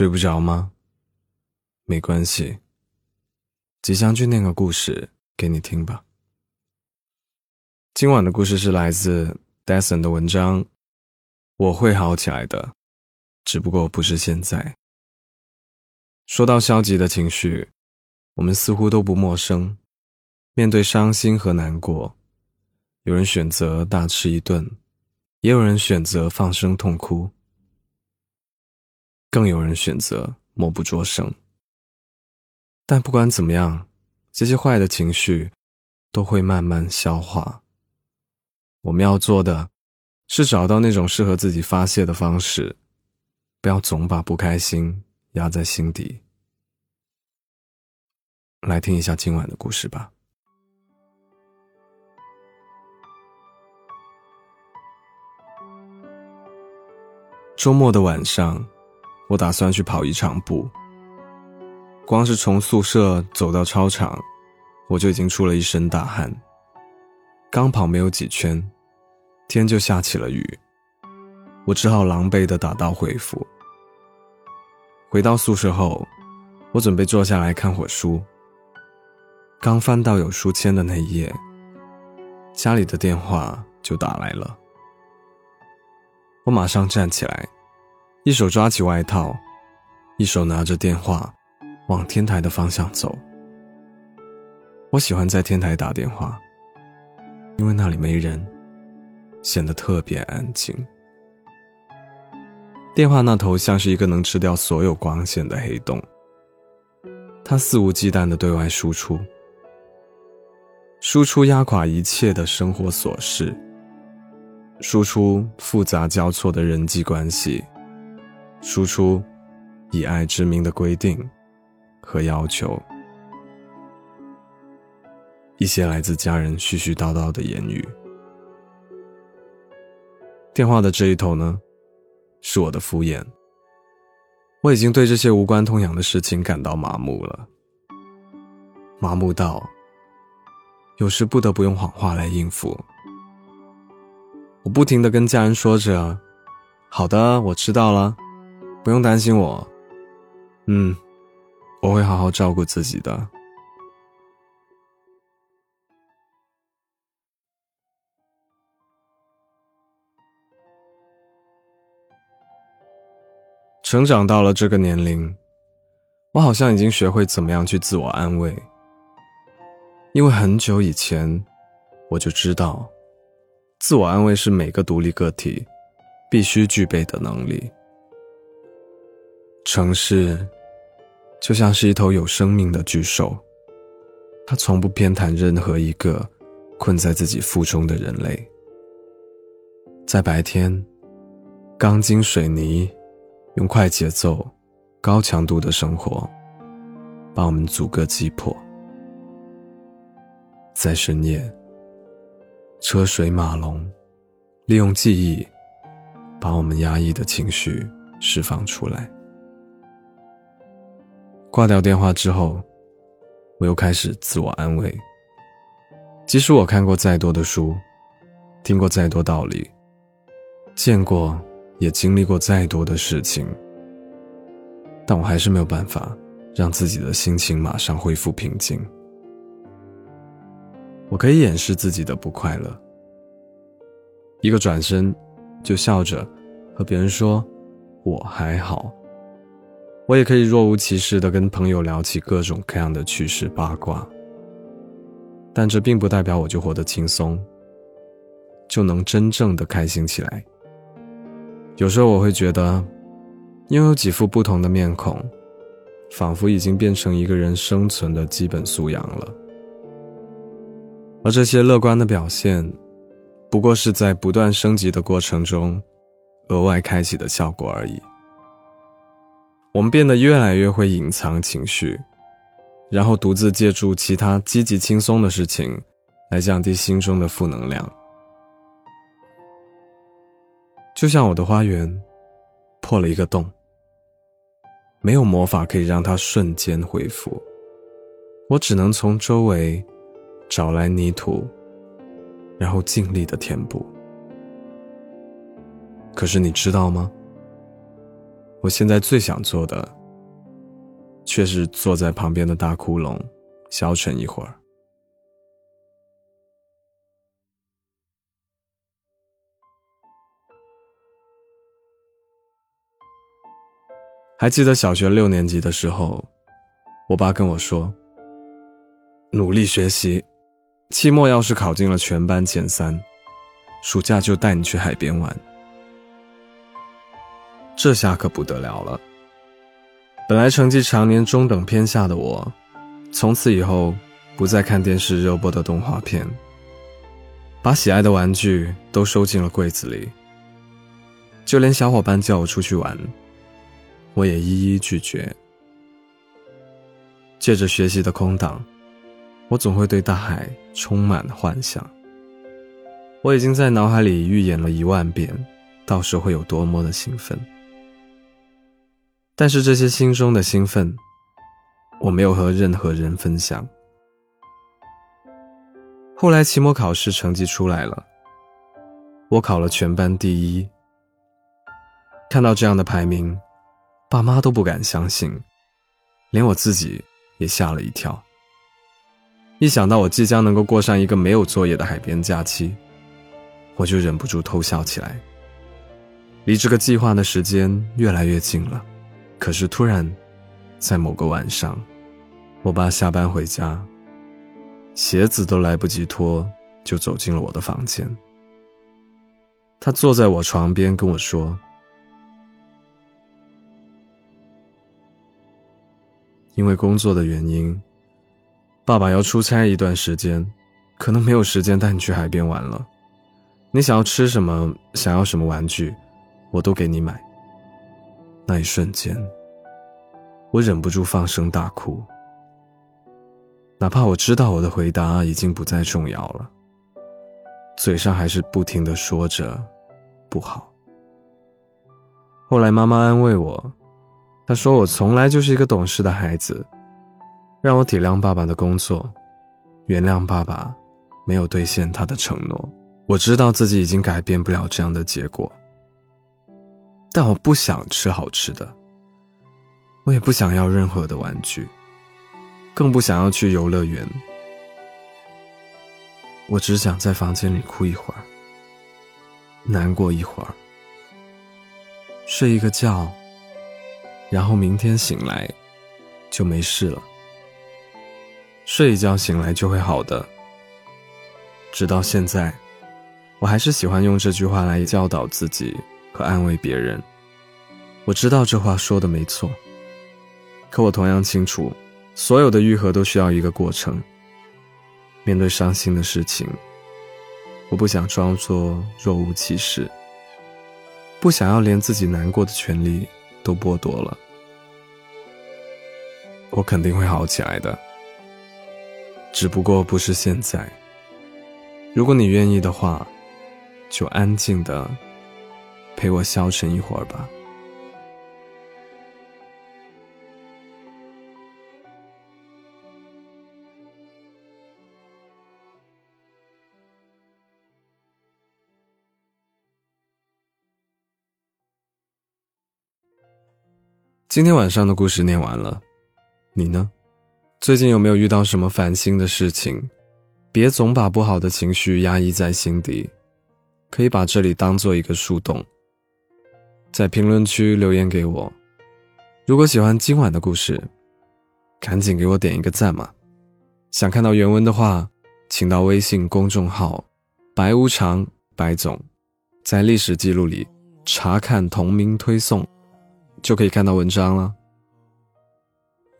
睡不着吗？没关系，吉祥君念个故事给你听吧。今晚的故事是来自 Dason 的文章，我会好起来的，只不过不是现在。说到消极的情绪，我们似乎都不陌生。面对伤心和难过，有人选择大吃一顿，也有人选择放声痛哭。更有人选择默不作声，但不管怎么样，这些坏的情绪都会慢慢消化。我们要做的，是找到那种适合自己发泄的方式，不要总把不开心压在心底。来听一下今晚的故事吧。周末的晚上。我打算去跑一场步。光是从宿舍走到操场，我就已经出了一身大汗。刚跑没有几圈，天就下起了雨，我只好狼狈的打道回府。回到宿舍后，我准备坐下来看会书。刚翻到有书签的那一页，家里的电话就打来了。我马上站起来。一手抓起外套，一手拿着电话，往天台的方向走。我喜欢在天台打电话，因为那里没人，显得特别安静。电话那头像是一个能吃掉所有光线的黑洞，它肆无忌惮的对外输出，输出压垮一切的生活琐事，输出复杂交错的人际关系。输出以爱之名的规定和要求，一些来自家人絮絮叨叨的言语。电话的这一头呢，是我的敷衍。我已经对这些无关痛痒的事情感到麻木了，麻木到有时不得不用谎话来应付。我不停的跟家人说着：“好的，我知道了。”不用担心我，嗯，我会好好照顾自己的。成长到了这个年龄，我好像已经学会怎么样去自我安慰，因为很久以前我就知道，自我安慰是每个独立个体必须具备的能力。城市，就像是一头有生命的巨兽，它从不偏袒任何一个困在自己腹中的人类。在白天，钢筋水泥用快节奏、高强度的生活把我们阻隔击破；在深夜，车水马龙利用记忆把我们压抑的情绪释放出来。挂掉电话之后，我又开始自我安慰。即使我看过再多的书，听过再多道理，见过也经历过再多的事情，但我还是没有办法让自己的心情马上恢复平静。我可以掩饰自己的不快乐，一个转身，就笑着和别人说：“我还好。”我也可以若无其事的跟朋友聊起各种各样的趣事八卦，但这并不代表我就活得轻松，就能真正的开心起来。有时候我会觉得，拥有几副不同的面孔，仿佛已经变成一个人生存的基本素养了。而这些乐观的表现，不过是在不断升级的过程中，额外开启的效果而已。我们变得越来越会隐藏情绪，然后独自借助其他积极轻松的事情，来降低心中的负能量。就像我的花园破了一个洞，没有魔法可以让它瞬间恢复，我只能从周围找来泥土，然后尽力的填补。可是你知道吗？我现在最想做的，却是坐在旁边的大窟窿，消沉一会儿。还记得小学六年级的时候，我爸跟我说：“努力学习，期末要是考进了全班前三，暑假就带你去海边玩。”这下可不得了了。本来成绩常年中等偏下的我，从此以后不再看电视热播的动画片，把喜爱的玩具都收进了柜子里，就连小伙伴叫我出去玩，我也一一拒绝。借着学习的空档，我总会对大海充满幻想。我已经在脑海里预演了一万遍，到时会有多么的兴奋。但是这些心中的兴奋，我没有和任何人分享。后来期末考试成绩出来了，我考了全班第一。看到这样的排名，爸妈都不敢相信，连我自己也吓了一跳。一想到我即将能够过上一个没有作业的海边假期，我就忍不住偷笑起来。离这个计划的时间越来越近了。可是突然，在某个晚上，我爸下班回家，鞋子都来不及脱，就走进了我的房间。他坐在我床边跟我说：“因为工作的原因，爸爸要出差一段时间，可能没有时间带你去海边玩了。你想要吃什么，想要什么玩具，我都给你买。”那一瞬间，我忍不住放声大哭。哪怕我知道我的回答已经不再重要了，嘴上还是不停的说着“不好”。后来妈妈安慰我，她说我从来就是一个懂事的孩子，让我体谅爸爸的工作，原谅爸爸没有兑现他的承诺。我知道自己已经改变不了这样的结果。但我不想吃好吃的，我也不想要任何的玩具，更不想要去游乐园。我只想在房间里哭一会儿，难过一会儿，睡一个觉，然后明天醒来就没事了。睡一觉醒来就会好的。直到现在，我还是喜欢用这句话来教导自己。和安慰别人，我知道这话说的没错。可我同样清楚，所有的愈合都需要一个过程。面对伤心的事情，我不想装作若无其事，不想要连自己难过的权利都剥夺了。我肯定会好起来的，只不过不是现在。如果你愿意的话，就安静的。陪我消沉一会儿吧。今天晚上的故事念完了，你呢？最近有没有遇到什么烦心的事情？别总把不好的情绪压抑在心底，可以把这里当做一个树洞。在评论区留言给我。如果喜欢今晚的故事，赶紧给我点一个赞嘛！想看到原文的话，请到微信公众号“白无常白总”，在历史记录里查看同名推送，就可以看到文章了。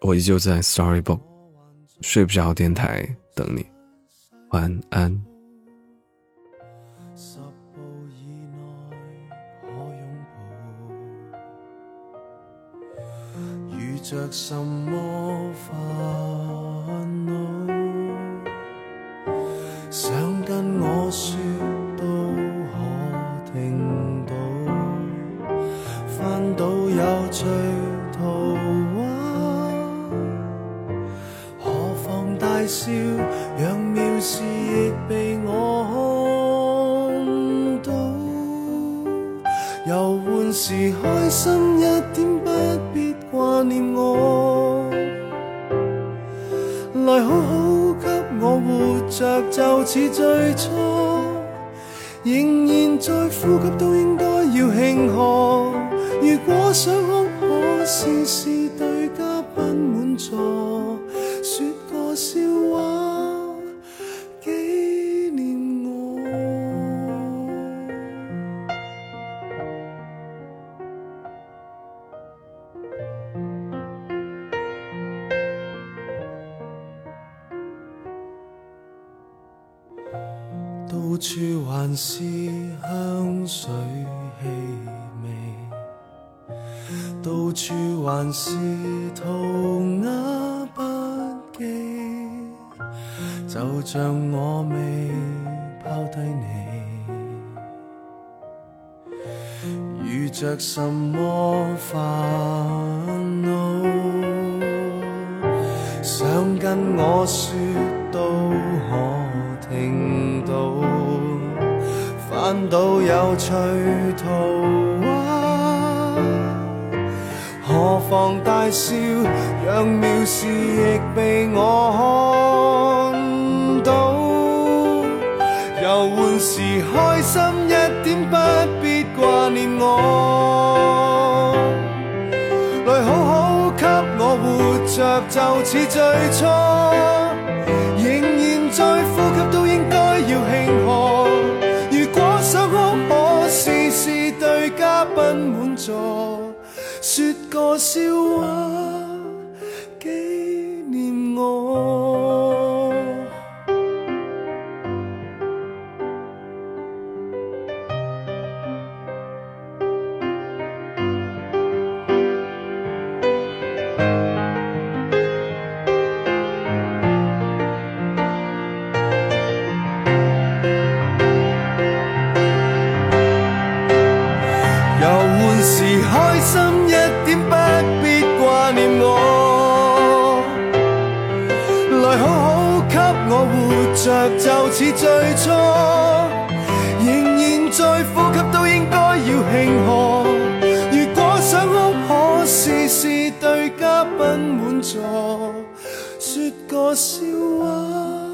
我依旧在 Storybook 睡不着电台等你，晚安。着什么烦恼？想跟我说都可听到，翻到有趣图画，何妨大笑，让妙事亦被我看到，游玩时开心一点念我，来好好给我活着，就似最初，仍然在呼吸都应该要庆贺。如果想哭，可试试。到处还是香水气味，到处还是涂鸦笔记，就像我未抛低你，遇着什么烦恼，想跟我说到反倒有趣图画。何妨大笑，让藐视亦被我看到。游玩时开心一点，不必挂念我。来好好给我活着，就似最初，仍然在呼吸，都应该要庆贺。满座，说个笑话。我活着，就似最初，仍然在呼吸，都应该要庆贺。如果想哭，可试试对嘉宾满座，说个笑话。